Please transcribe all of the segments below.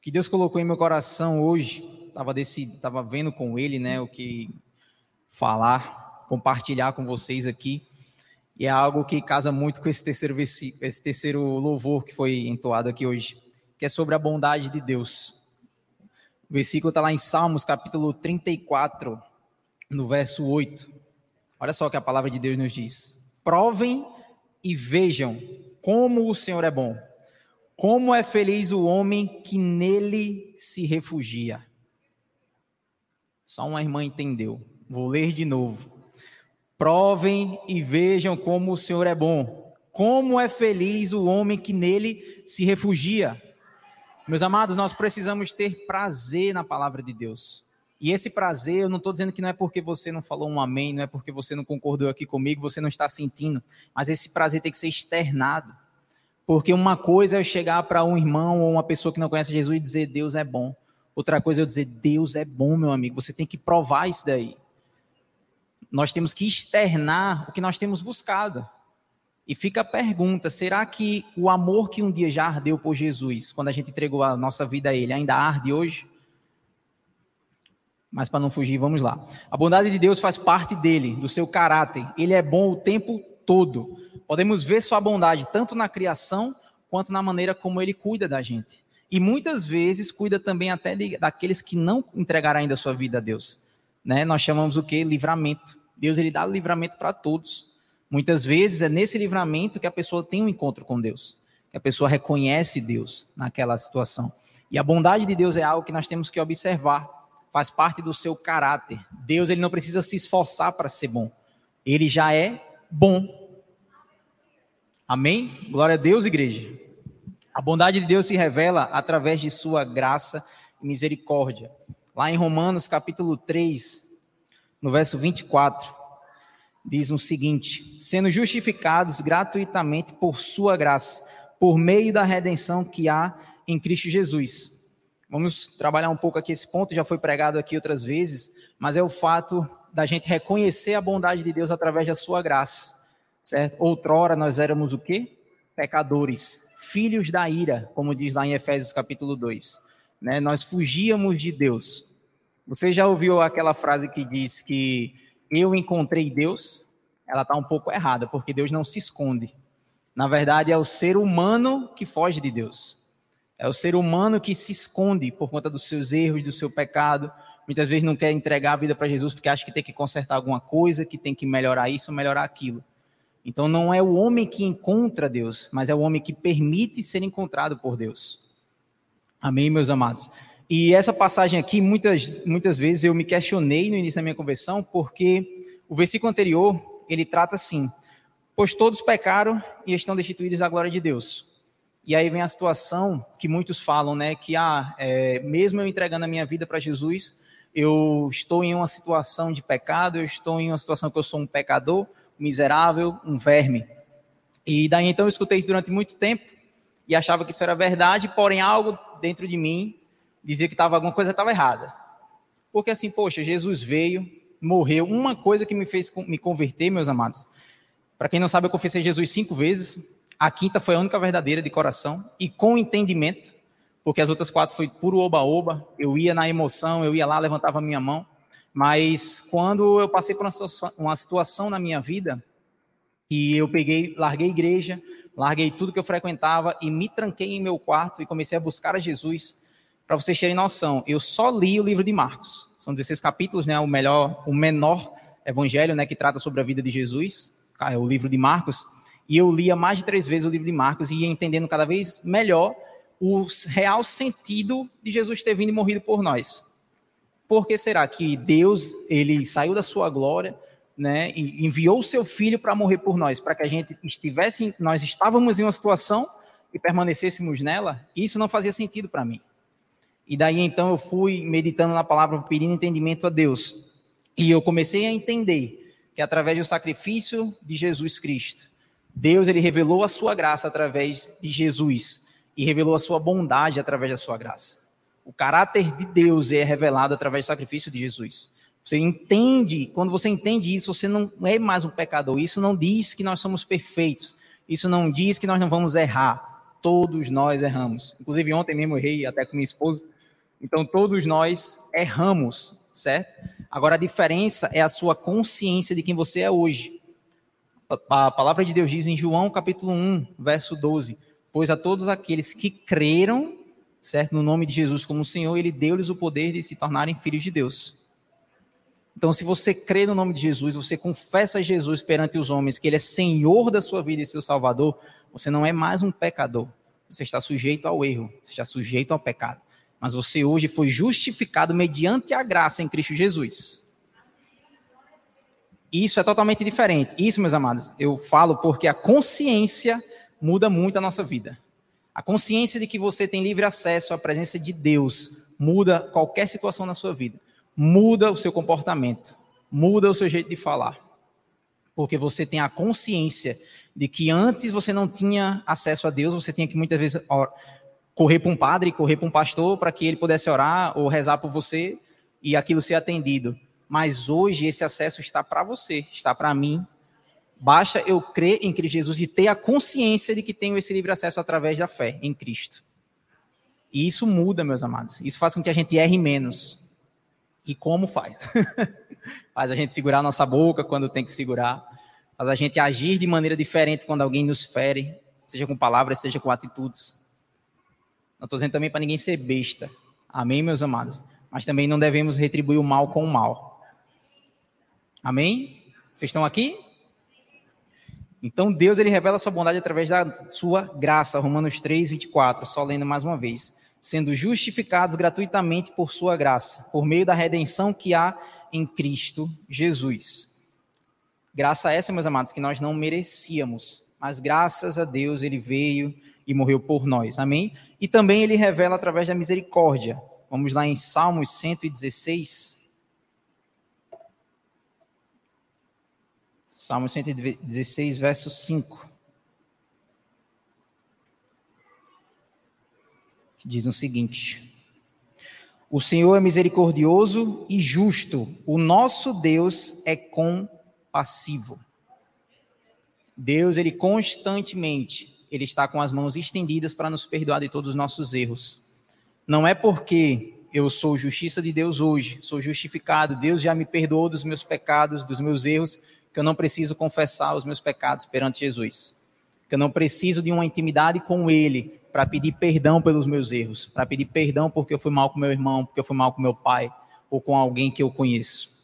que Deus colocou em meu coração hoje, estava tava vendo com ele, né, o que falar, compartilhar com vocês aqui, e é algo que casa muito com esse terceiro esse terceiro louvor que foi entoado aqui hoje, que é sobre a bondade de Deus. O versículo está lá em Salmos, capítulo 34, no verso 8. Olha só o que a palavra de Deus nos diz: Provem e vejam como o Senhor é bom como é feliz o homem que nele se refugia. Só uma irmã entendeu. Vou ler de novo. Provem e vejam como o Senhor é bom. Como é feliz o homem que nele se refugia. Meus amados, nós precisamos ter prazer na palavra de Deus. E esse prazer, eu não estou dizendo que não é porque você não falou um amém, não é porque você não concordou aqui comigo, você não está sentindo, mas esse prazer tem que ser externado. Porque uma coisa é eu chegar para um irmão ou uma pessoa que não conhece Jesus e dizer Deus é bom. Outra coisa é eu dizer Deus é bom, meu amigo. Você tem que provar isso daí. Nós temos que externar o que nós temos buscado. E fica a pergunta: será que o amor que um dia já ardeu por Jesus, quando a gente entregou a nossa vida a Ele, ainda arde hoje? Mas para não fugir, vamos lá. A bondade de Deus faz parte dele, do seu caráter. Ele é bom o tempo todo. Podemos ver sua bondade tanto na criação quanto na maneira como ele cuida da gente. E muitas vezes cuida também até de, daqueles que não entregaram ainda sua vida a Deus. Né? Nós chamamos o que? Livramento. Deus ele dá livramento para todos. Muitas vezes é nesse livramento que a pessoa tem um encontro com Deus, que a pessoa reconhece Deus naquela situação. E a bondade de Deus é algo que nós temos que observar, faz parte do seu caráter. Deus ele não precisa se esforçar para ser bom. Ele já é bom. Amém? Glória a Deus, igreja. A bondade de Deus se revela através de sua graça e misericórdia. Lá em Romanos, capítulo 3, no verso 24, diz o seguinte: sendo justificados gratuitamente por sua graça, por meio da redenção que há em Cristo Jesus. Vamos trabalhar um pouco aqui esse ponto, já foi pregado aqui outras vezes, mas é o fato da gente reconhecer a bondade de Deus através da sua graça certo? Outrora nós éramos o quê? Pecadores, filhos da ira, como diz lá em Efésios capítulo 2. Né? Nós fugíamos de Deus. Você já ouviu aquela frase que diz que eu encontrei Deus? Ela está um pouco errada, porque Deus não se esconde. Na verdade, é o ser humano que foge de Deus. É o ser humano que se esconde por conta dos seus erros, do seu pecado. Muitas vezes não quer entregar a vida para Jesus porque acha que tem que consertar alguma coisa, que tem que melhorar isso, melhorar aquilo. Então não é o homem que encontra Deus, mas é o homem que permite ser encontrado por Deus. Amém, meus amados? E essa passagem aqui, muitas, muitas vezes eu me questionei no início da minha conversão, porque o versículo anterior, ele trata assim, pois todos pecaram e estão destituídos da glória de Deus. E aí vem a situação que muitos falam, né, que ah, é, mesmo eu entregando a minha vida para Jesus, eu estou em uma situação de pecado, eu estou em uma situação que eu sou um pecador, miserável, um verme. E daí então eu escutei isso durante muito tempo e achava que isso era verdade, porém algo dentro de mim dizia que tava, alguma coisa estava errada. Porque assim, poxa, Jesus veio, morreu, uma coisa que me fez me converter, meus amados. Para quem não sabe, eu confessei Jesus cinco vezes. A quinta foi a única verdadeira de coração e com entendimento, porque as outras quatro foi puro oba-oba. Eu ia na emoção, eu ia lá, levantava a minha mão. Mas quando eu passei por uma situação na minha vida e eu peguei, larguei a igreja, larguei tudo que eu frequentava e me tranquei em meu quarto e comecei a buscar a Jesus. Para vocês terem noção, eu só li o livro de Marcos. São 16 capítulos, né? O melhor, o menor evangelho, né? Que trata sobre a vida de Jesus, é o livro de Marcos. E eu lia mais de três vezes o livro de Marcos e ia entendendo cada vez melhor o real sentido de Jesus ter vindo e morrido por nós. Por que será que Deus, ele saiu da sua glória, né, e enviou o seu filho para morrer por nós, para que a gente estivesse, nós estávamos em uma situação e permanecêssemos nela? Isso não fazia sentido para mim. E daí então eu fui meditando na palavra, pedindo entendimento a Deus. E eu comecei a entender que através do sacrifício de Jesus Cristo, Deus ele revelou a sua graça através de Jesus e revelou a sua bondade através da sua graça. O caráter de Deus é revelado através do sacrifício de Jesus. Você entende, quando você entende isso, você não é mais um pecador. Isso não diz que nós somos perfeitos. Isso não diz que nós não vamos errar. Todos nós erramos. Inclusive, ontem mesmo eu errei até com minha esposa. Então, todos nós erramos, certo? Agora, a diferença é a sua consciência de quem você é hoje. A palavra de Deus diz em João capítulo 1, verso 12: Pois a todos aqueles que creram, certo, no nome de Jesus como Senhor, Ele deu-lhes o poder de se tornarem filhos de Deus. Então, se você crê no nome de Jesus, você confessa Jesus perante os homens que Ele é Senhor da sua vida e seu Salvador, você não é mais um pecador. Você está sujeito ao erro, você está sujeito ao pecado. Mas você hoje foi justificado mediante a graça em Cristo Jesus. Isso é totalmente diferente. Isso, meus amados, eu falo porque a consciência muda muito a nossa vida. A consciência de que você tem livre acesso à presença de Deus muda qualquer situação na sua vida muda o seu comportamento, muda o seu jeito de falar. Porque você tem a consciência de que antes você não tinha acesso a Deus, você tinha que muitas vezes correr para um padre, correr para um pastor para que ele pudesse orar ou rezar por você e aquilo ser atendido. Mas hoje esse acesso está para você, está para mim. Basta eu crer em Cristo Jesus e ter a consciência de que tenho esse livre acesso através da fé em Cristo. E isso muda, meus amados. Isso faz com que a gente erre menos. E como faz? faz a gente segurar nossa boca quando tem que segurar, faz a gente agir de maneira diferente quando alguém nos fere, seja com palavras, seja com atitudes. Não estou dizendo também para ninguém ser besta. Amém, meus amados? Mas também não devemos retribuir o mal com o mal. Amém? Vocês estão aqui? Então Deus ele revela sua bondade através da sua graça, Romanos 3, 24, só lendo mais uma vez sendo justificados gratuitamente por sua graça, por meio da redenção que há em Cristo Jesus. Graça essa, meus amados, que nós não merecíamos, mas graças a Deus ele veio e morreu por nós. Amém? E também ele revela através da misericórdia. Vamos lá em Salmos 116. Salmos 116, verso 5. que diz o seguinte: O Senhor é misericordioso e justo, o nosso Deus é compassivo. Deus, ele constantemente, ele está com as mãos estendidas para nos perdoar de todos os nossos erros. Não é porque eu sou justiça de Deus hoje, sou justificado, Deus já me perdoou dos meus pecados, dos meus erros, que eu não preciso confessar os meus pecados perante Jesus. Que eu não preciso de uma intimidade com Ele para pedir perdão pelos meus erros, para pedir perdão porque eu fui mal com meu irmão, porque eu fui mal com meu pai ou com alguém que eu conheço.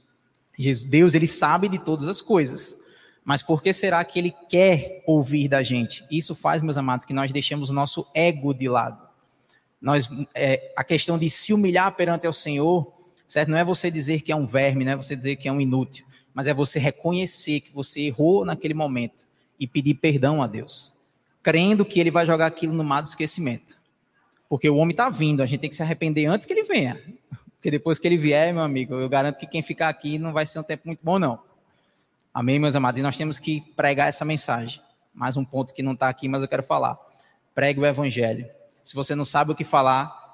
Deus, ele sabe de todas as coisas. Mas por que será que ele quer ouvir da gente? Isso faz, meus amados, que nós deixemos o nosso ego de lado. Nós, é, a questão de se humilhar perante o Senhor, certo? Não é você dizer que é um verme, não é você dizer que é um inútil, mas é você reconhecer que você errou naquele momento e pedir perdão a Deus crendo que ele vai jogar aquilo no mar do esquecimento. Porque o homem está vindo, a gente tem que se arrepender antes que ele venha. Porque depois que ele vier, meu amigo, eu garanto que quem ficar aqui não vai ser um tempo muito bom, não. Amém, meus amados? E nós temos que pregar essa mensagem. Mais um ponto que não está aqui, mas eu quero falar. Pregue o evangelho. Se você não sabe o que falar,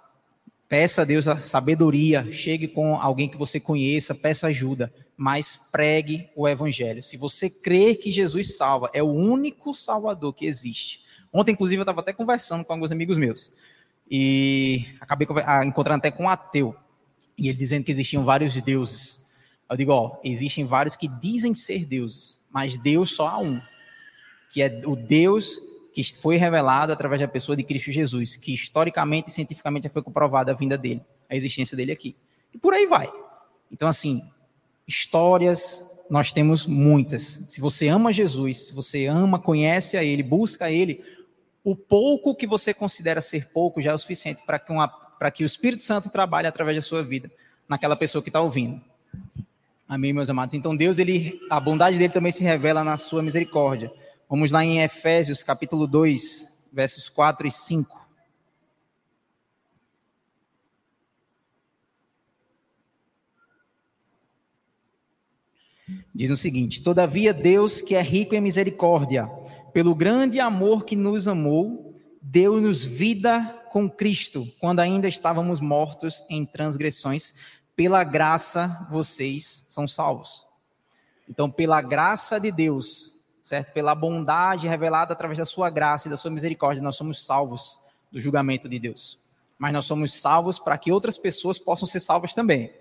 peça a Deus a sabedoria. Chegue com alguém que você conheça, peça ajuda mas pregue o evangelho. Se você crê que Jesus salva, é o único salvador que existe. Ontem, inclusive, eu estava até conversando com alguns amigos meus e acabei ah, encontrando até com um ateu e ele dizendo que existiam vários deuses. Eu digo, ó, existem vários que dizem ser deuses, mas Deus só há um, que é o Deus que foi revelado através da pessoa de Cristo Jesus, que historicamente e cientificamente já foi comprovada a vinda dele, a existência dele aqui. E por aí vai. Então, assim, Histórias, nós temos muitas. Se você ama Jesus, se você ama, conhece a Ele, busca a Ele, o pouco que você considera ser pouco já é o suficiente para que, que o Espírito Santo trabalhe através da sua vida, naquela pessoa que está ouvindo. Amém, meus amados? Então, Deus, ele, a bondade dele também se revela na sua misericórdia. Vamos lá em Efésios, capítulo 2, versos 4 e 5. Diz o seguinte: Todavia, Deus, que é rico em misericórdia, pelo grande amor que nos amou, deu-nos vida com Cristo, quando ainda estávamos mortos em transgressões. Pela graça, vocês são salvos. Então, pela graça de Deus, certo? Pela bondade revelada através da sua graça e da sua misericórdia, nós somos salvos do julgamento de Deus. Mas nós somos salvos para que outras pessoas possam ser salvas também.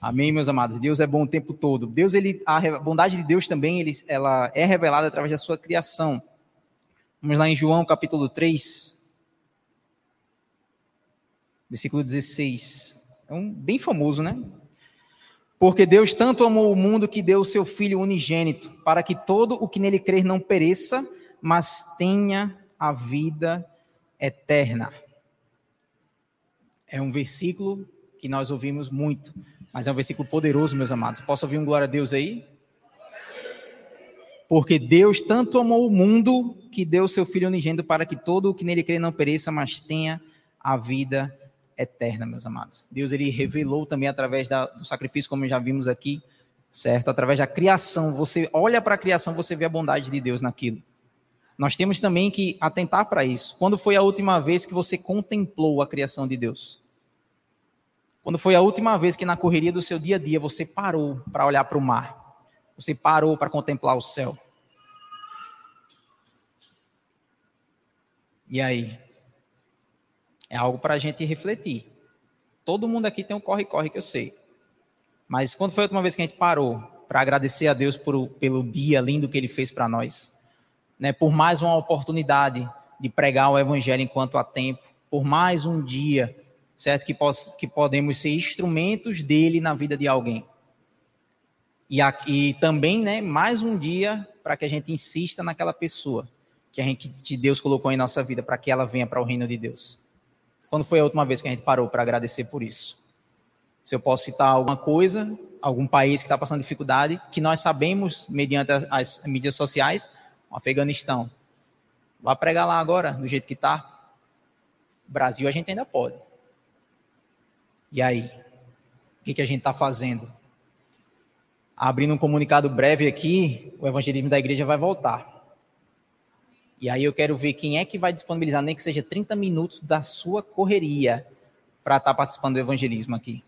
Amém, meus amados. Deus é bom o tempo todo. Deus, ele, a bondade de Deus também, ele, ela é revelada através da sua criação. Vamos lá em João capítulo 3, versículo 16. É um bem famoso, né? Porque Deus tanto amou o mundo que deu o seu Filho unigênito, para que todo o que nele crer não pereça, mas tenha a vida eterna. É um versículo que nós ouvimos muito, mas é um versículo poderoso, meus amados. Posso ouvir um glória a Deus aí? Porque Deus tanto amou o mundo que deu o seu Filho unigênito para que todo o que nele crer não pereça, mas tenha a vida eterna, meus amados. Deus ele revelou também através da, do sacrifício, como já vimos aqui, certo? Através da criação. Você olha para a criação, você vê a bondade de Deus naquilo. Nós temos também que atentar para isso. Quando foi a última vez que você contemplou a criação de Deus? Quando foi a última vez que na correria do seu dia a dia você parou para olhar para o mar? Você parou para contemplar o céu? E aí? É algo para a gente refletir. Todo mundo aqui tem um corre-corre que eu sei. Mas quando foi a última vez que a gente parou para agradecer a Deus por, pelo dia lindo que Ele fez para nós? Né? Por mais uma oportunidade de pregar o Evangelho enquanto há tempo. Por mais um dia, certo? Que, pos, que podemos ser instrumentos dele na vida de alguém. E, aqui, também, né, mais um dia para que a gente insista naquela pessoa que a gente que Deus colocou em nossa vida para que ela venha para o reino de Deus. Quando foi a última vez que a gente parou para agradecer por isso? Se eu posso citar alguma coisa, algum país que está passando dificuldade, que nós sabemos, mediante as mídias sociais, o Afeganistão. Vá pregar lá agora, do jeito que está. Brasil a gente ainda pode. E aí? O que, que a gente está fazendo? Abrindo um comunicado breve aqui, o evangelismo da igreja vai voltar. E aí eu quero ver quem é que vai disponibilizar, nem que seja 30 minutos da sua correria para estar tá participando do evangelismo aqui.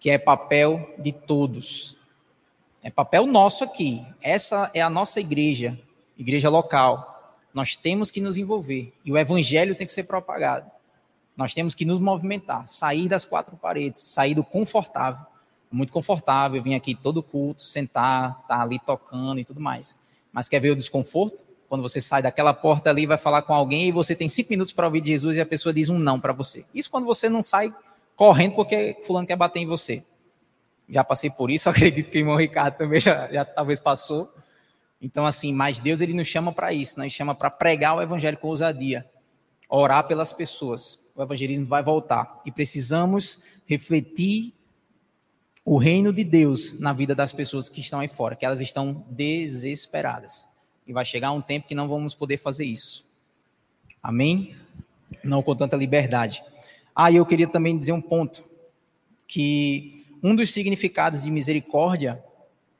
Que é papel de todos. É papel nosso aqui. Essa é a nossa igreja, igreja local. Nós temos que nos envolver. E o evangelho tem que ser propagado. Nós temos que nos movimentar, sair das quatro paredes, sair do confortável. Muito confortável, vir aqui todo culto, sentar, estar tá ali tocando e tudo mais. Mas quer ver o desconforto? Quando você sai daquela porta ali, vai falar com alguém e você tem cinco minutos para ouvir de Jesus e a pessoa diz um não para você. Isso quando você não sai correndo porque fulano quer bater em você. Já passei por isso, acredito que o irmão Ricardo também já, já talvez passou. Então, assim, mas Deus ele nos chama para isso, né? chama para pregar o evangelho com ousadia, orar pelas pessoas. O evangelismo vai voltar e precisamos refletir o reino de Deus na vida das pessoas que estão aí fora, que elas estão desesperadas. E vai chegar um tempo que não vamos poder fazer isso. Amém? Não com tanta liberdade. Ah, e eu queria também dizer um ponto. Que um dos significados de misericórdia,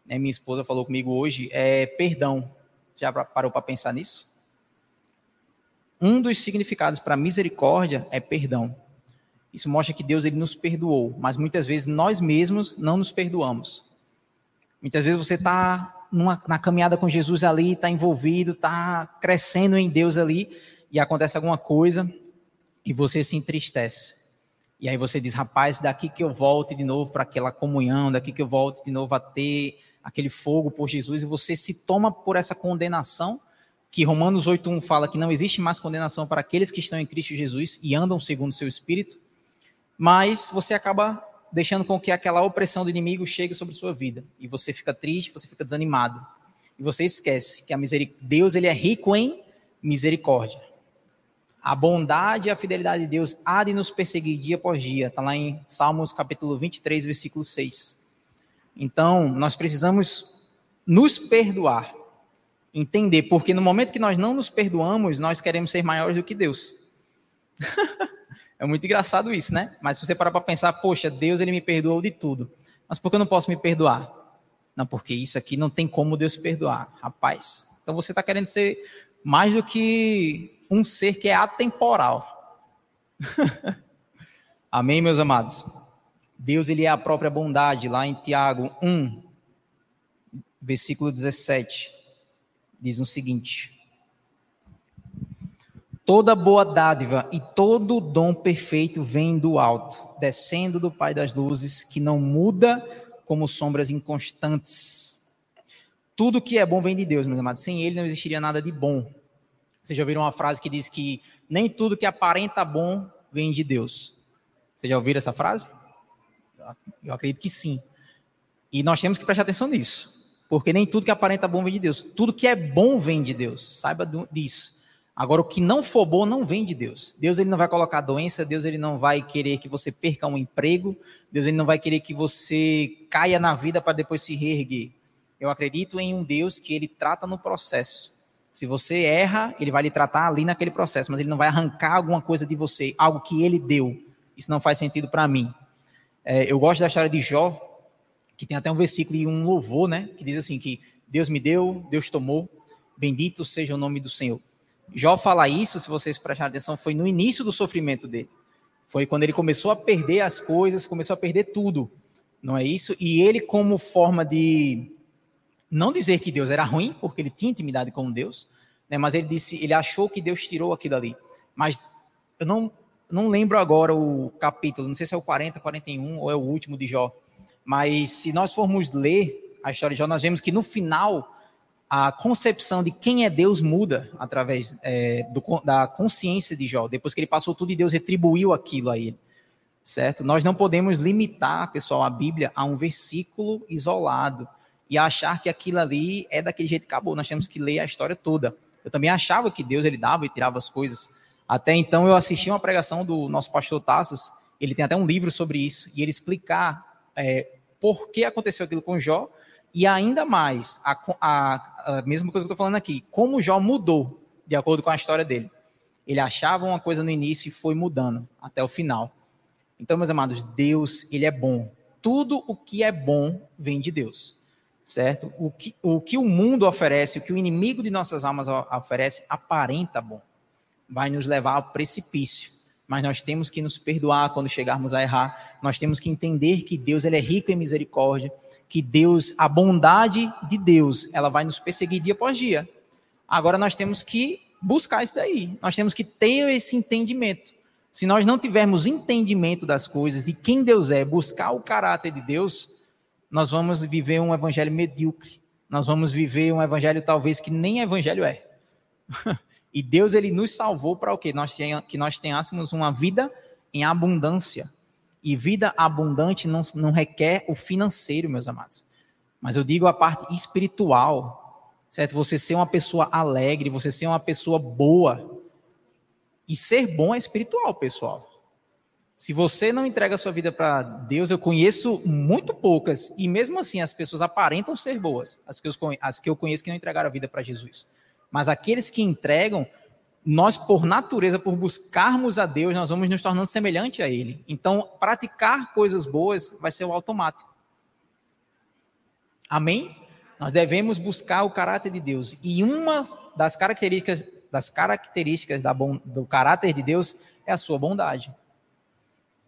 né, minha esposa falou comigo hoje, é perdão. Já parou para pensar nisso? Um dos significados para misericórdia é perdão. Isso mostra que Deus ele nos perdoou, mas muitas vezes nós mesmos não nos perdoamos. Muitas vezes você está numa, na caminhada com Jesus ali, está envolvido, está crescendo em Deus ali, e acontece alguma coisa e você se entristece. E aí você diz, rapaz, daqui que eu volte de novo para aquela comunhão, daqui que eu volte de novo a ter aquele fogo por Jesus, e você se toma por essa condenação, que Romanos 8.1 fala que não existe mais condenação para aqueles que estão em Cristo Jesus e andam segundo o seu Espírito, mas você acaba deixando com que aquela opressão do inimigo chegue sobre sua vida. E você fica triste, você fica desanimado. E você esquece que a miseric... Deus ele é rico em misericórdia. A bondade e a fidelidade de Deus há de nos perseguir dia após dia. Está lá em Salmos capítulo 23, versículo 6. Então, nós precisamos nos perdoar. Entender, porque no momento que nós não nos perdoamos, nós queremos ser maiores do que Deus. É muito engraçado isso, né? Mas se você parar para pensar, poxa, Deus ele me perdoou de tudo. Mas por que eu não posso me perdoar? Não, porque isso aqui não tem como Deus perdoar, rapaz. Então você está querendo ser mais do que um ser que é atemporal. Amém, meus amados? Deus ele é a própria bondade, lá em Tiago 1, versículo 17. diz o seguinte: Toda boa dádiva e todo dom perfeito vem do alto, descendo do Pai das luzes, que não muda como sombras inconstantes. Tudo que é bom vem de Deus, meus amados. Sem ele não existiria nada de bom. Vocês já ouviram uma frase que diz que nem tudo que aparenta bom vem de Deus. Vocês já ouviram essa frase? Eu acredito que sim. E nós temos que prestar atenção nisso. Porque nem tudo que aparenta bom vem de Deus. Tudo que é bom vem de Deus. Saiba disso. Agora, o que não for bom não vem de Deus. Deus ele não vai colocar doença, Deus ele não vai querer que você perca um emprego, Deus ele não vai querer que você caia na vida para depois se reerguer. Eu acredito em um Deus que ele trata no processo. Se você erra, ele vai lhe tratar ali naquele processo, mas ele não vai arrancar alguma coisa de você, algo que ele deu. Isso não faz sentido para mim. É, eu gosto da história de Jó, que tem até um versículo e um louvor, né? Que diz assim: que Deus me deu, Deus tomou, bendito seja o nome do Senhor. Jó fala isso, se vocês prestarem atenção, foi no início do sofrimento dele. Foi quando ele começou a perder as coisas, começou a perder tudo. Não é isso? E ele, como forma de não dizer que Deus era ruim, porque ele tinha intimidade com Deus, né? mas ele disse, ele achou que Deus tirou aquilo ali. Mas eu não, não lembro agora o capítulo, não sei se é o 40, 41 ou é o último de Jó mas se nós formos ler a história de Jó, nós vemos que no final a concepção de quem é Deus muda através é, do, da consciência de Jó. Depois que ele passou tudo e Deus retribuiu aquilo a ele. Certo? Nós não podemos limitar, pessoal, a Bíblia a um versículo isolado e achar que aquilo ali é daquele jeito que acabou. Nós temos que ler a história toda. Eu também achava que Deus ele dava e tirava as coisas. Até então eu assisti uma pregação do nosso pastor Tassos, ele tem até um livro sobre isso, e ele explicar é, por que aconteceu aquilo com Jó, e ainda mais, a, a, a mesma coisa que eu estou falando aqui, como Jó mudou de acordo com a história dele. Ele achava uma coisa no início e foi mudando até o final. Então, meus amados, Deus, ele é bom. Tudo o que é bom vem de Deus, certo? O que o, que o mundo oferece, o que o inimigo de nossas almas oferece, aparenta bom. Vai nos levar ao precipício mas nós temos que nos perdoar quando chegarmos a errar. Nós temos que entender que Deus ele é rico em misericórdia, que Deus, a bondade de Deus, ela vai nos perseguir dia após dia. Agora nós temos que buscar isso daí. Nós temos que ter esse entendimento. Se nós não tivermos entendimento das coisas, de quem Deus é, buscar o caráter de Deus, nós vamos viver um evangelho medíocre. Nós vamos viver um evangelho talvez que nem evangelho é. E Deus ele nos salvou para o quê? Nós que nós tenhássemos uma vida em abundância. E vida abundante não, não requer o financeiro, meus amados. Mas eu digo a parte espiritual, certo? Você ser uma pessoa alegre, você ser uma pessoa boa. E ser bom é espiritual, pessoal. Se você não entrega a sua vida para Deus, eu conheço muito poucas, e mesmo assim as pessoas aparentam ser boas, as que as que eu conheço que não entregaram a vida para Jesus. Mas aqueles que entregam, nós, por natureza, por buscarmos a Deus, nós vamos nos tornando semelhante a Ele. Então, praticar coisas boas vai ser o automático. Amém? Nós devemos buscar o caráter de Deus. E uma das características, das características da bom, do caráter de Deus é a sua bondade.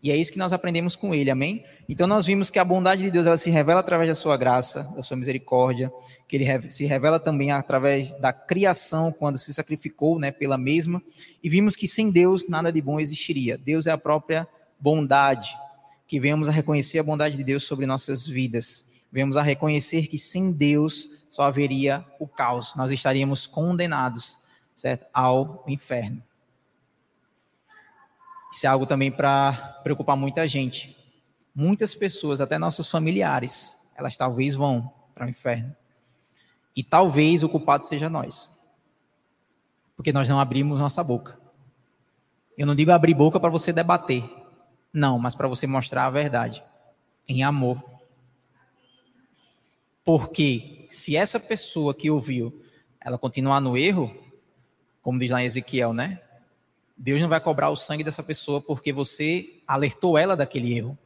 E é isso que nós aprendemos com ele, amém? Então nós vimos que a bondade de Deus ela se revela através da sua graça, da sua misericórdia, que ele se revela também através da criação, quando se sacrificou né, pela mesma, e vimos que sem Deus nada de bom existiria. Deus é a própria bondade, que venhamos a reconhecer a bondade de Deus sobre nossas vidas. Venhamos a reconhecer que sem Deus só haveria o caos, nós estaríamos condenados, certo, ao inferno. Isso é algo também para preocupar muita gente. Muitas pessoas, até nossos familiares, elas talvez vão para o inferno. E talvez o culpado seja nós. Porque nós não abrimos nossa boca. Eu não digo abrir boca para você debater. Não, mas para você mostrar a verdade. Em amor. Porque se essa pessoa que ouviu, ela continuar no erro, como diz lá em Ezequiel, né? Deus não vai cobrar o sangue dessa pessoa porque você alertou ela daquele erro.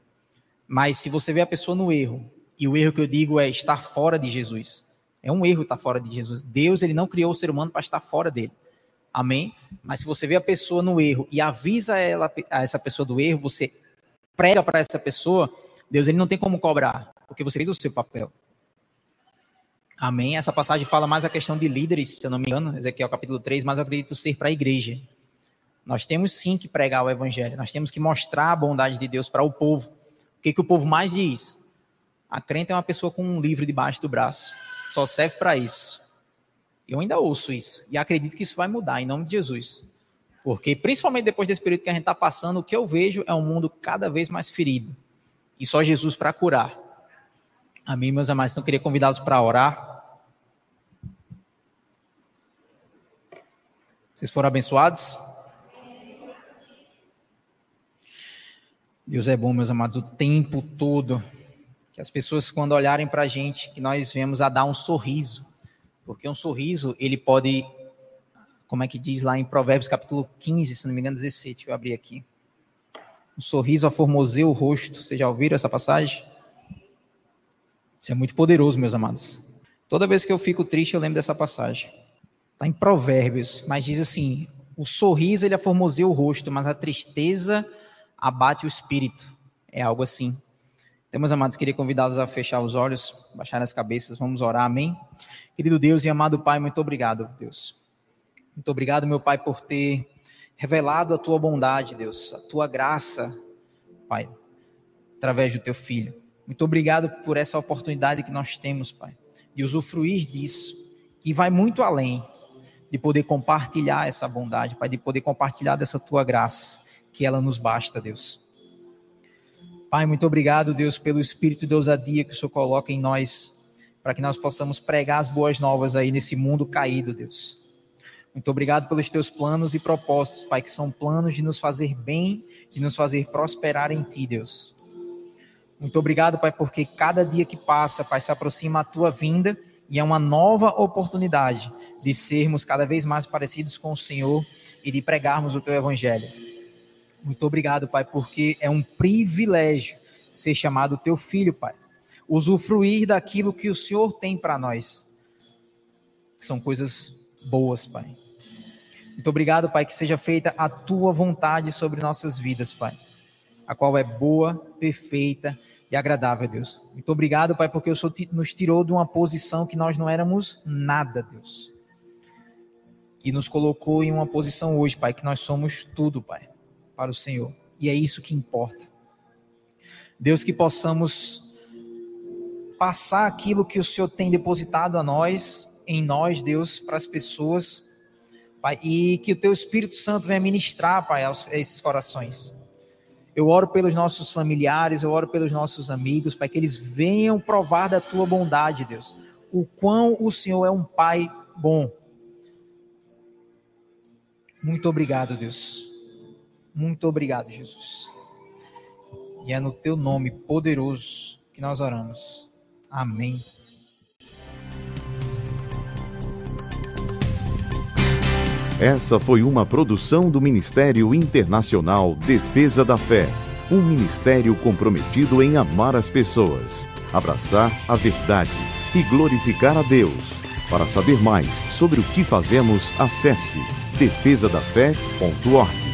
Mas se você vê a pessoa no erro, e o erro que eu digo é estar fora de Jesus. É um erro estar fora de Jesus. Deus ele não criou o ser humano para estar fora dele. Amém? Mas se você vê a pessoa no erro e avisa ela, a essa pessoa do erro, você prega para essa pessoa, Deus ele não tem como cobrar, porque você fez o seu papel. Amém. Essa passagem fala mais a questão de líderes, se eu não me engano, Ezequiel capítulo 3, mas eu acredito ser para a igreja. Nós temos sim que pregar o evangelho, nós temos que mostrar a bondade de Deus para o povo. O que, que o povo mais diz? A crente é uma pessoa com um livro debaixo do braço. Só serve para isso. Eu ainda ouço isso e acredito que isso vai mudar em nome de Jesus. Porque, principalmente depois desse período que a gente está passando, o que eu vejo é um mundo cada vez mais ferido. E só Jesus para curar. Amém, meus amados? Então, eu queria convidá-los para orar. Vocês foram abençoados? Deus é bom, meus amados, o tempo todo. Que as pessoas, quando olharem para a gente, que nós vemos a dar um sorriso. Porque um sorriso, ele pode como é que diz lá em Provérbios capítulo 15, se não me engano, 17, deixa eu abrir aqui. Um sorriso aformoseia o rosto. Vocês já ouviram essa passagem? Isso é muito poderoso, meus amados. Toda vez que eu fico triste, eu lembro dessa passagem. Está em Provérbios, mas diz assim: o sorriso ele aformoseia o rosto, mas a tristeza abate o espírito. É algo assim. Então, meus amados, queria convidá-los a fechar os olhos, baixar as cabeças, vamos orar, amém? Querido Deus e amado Pai, muito obrigado, Deus muito obrigado, meu Pai, por ter revelado a tua bondade, Deus, a tua graça, Pai, através do teu filho. Muito obrigado por essa oportunidade que nós temos, Pai, de usufruir disso, e vai muito além de poder compartilhar essa bondade, Pai, de poder compartilhar dessa tua graça, que ela nos basta, Deus. Pai, muito obrigado, Deus, pelo espírito de ousadia que o Senhor coloca em nós, para que nós possamos pregar as boas novas aí nesse mundo caído, Deus. Muito obrigado pelos teus planos e propósitos, Pai, que são planos de nos fazer bem, de nos fazer prosperar em Ti, Deus. Muito obrigado, Pai, porque cada dia que passa, Pai, se aproxima a Tua vinda e é uma nova oportunidade de sermos cada vez mais parecidos com o Senhor e de pregarmos o Teu Evangelho. Muito obrigado, Pai, porque é um privilégio ser chamado Teu Filho, Pai. Usufruir daquilo que o Senhor tem para nós. São coisas boas, Pai. Muito obrigado, Pai, que seja feita a tua vontade sobre nossas vidas, Pai, a qual é boa, perfeita e agradável, Deus. Muito obrigado, Pai, porque o Senhor nos tirou de uma posição que nós não éramos nada, Deus. E nos colocou em uma posição hoje, Pai, que nós somos tudo, Pai, para o Senhor. E é isso que importa. Deus, que possamos passar aquilo que o Senhor tem depositado a nós, em nós, Deus, para as pessoas Pai, e que o teu Espírito Santo venha ministrar, Pai, a esses corações. Eu oro pelos nossos familiares, eu oro pelos nossos amigos, Pai, que eles venham provar da tua bondade, Deus. O quão o Senhor é um Pai bom. Muito obrigado, Deus. Muito obrigado, Jesus. E é no teu nome poderoso que nós oramos. Amém. Essa foi uma produção do Ministério Internacional Defesa da Fé, um ministério comprometido em amar as pessoas, abraçar a verdade e glorificar a Deus. Para saber mais sobre o que fazemos, acesse defesadafé.org.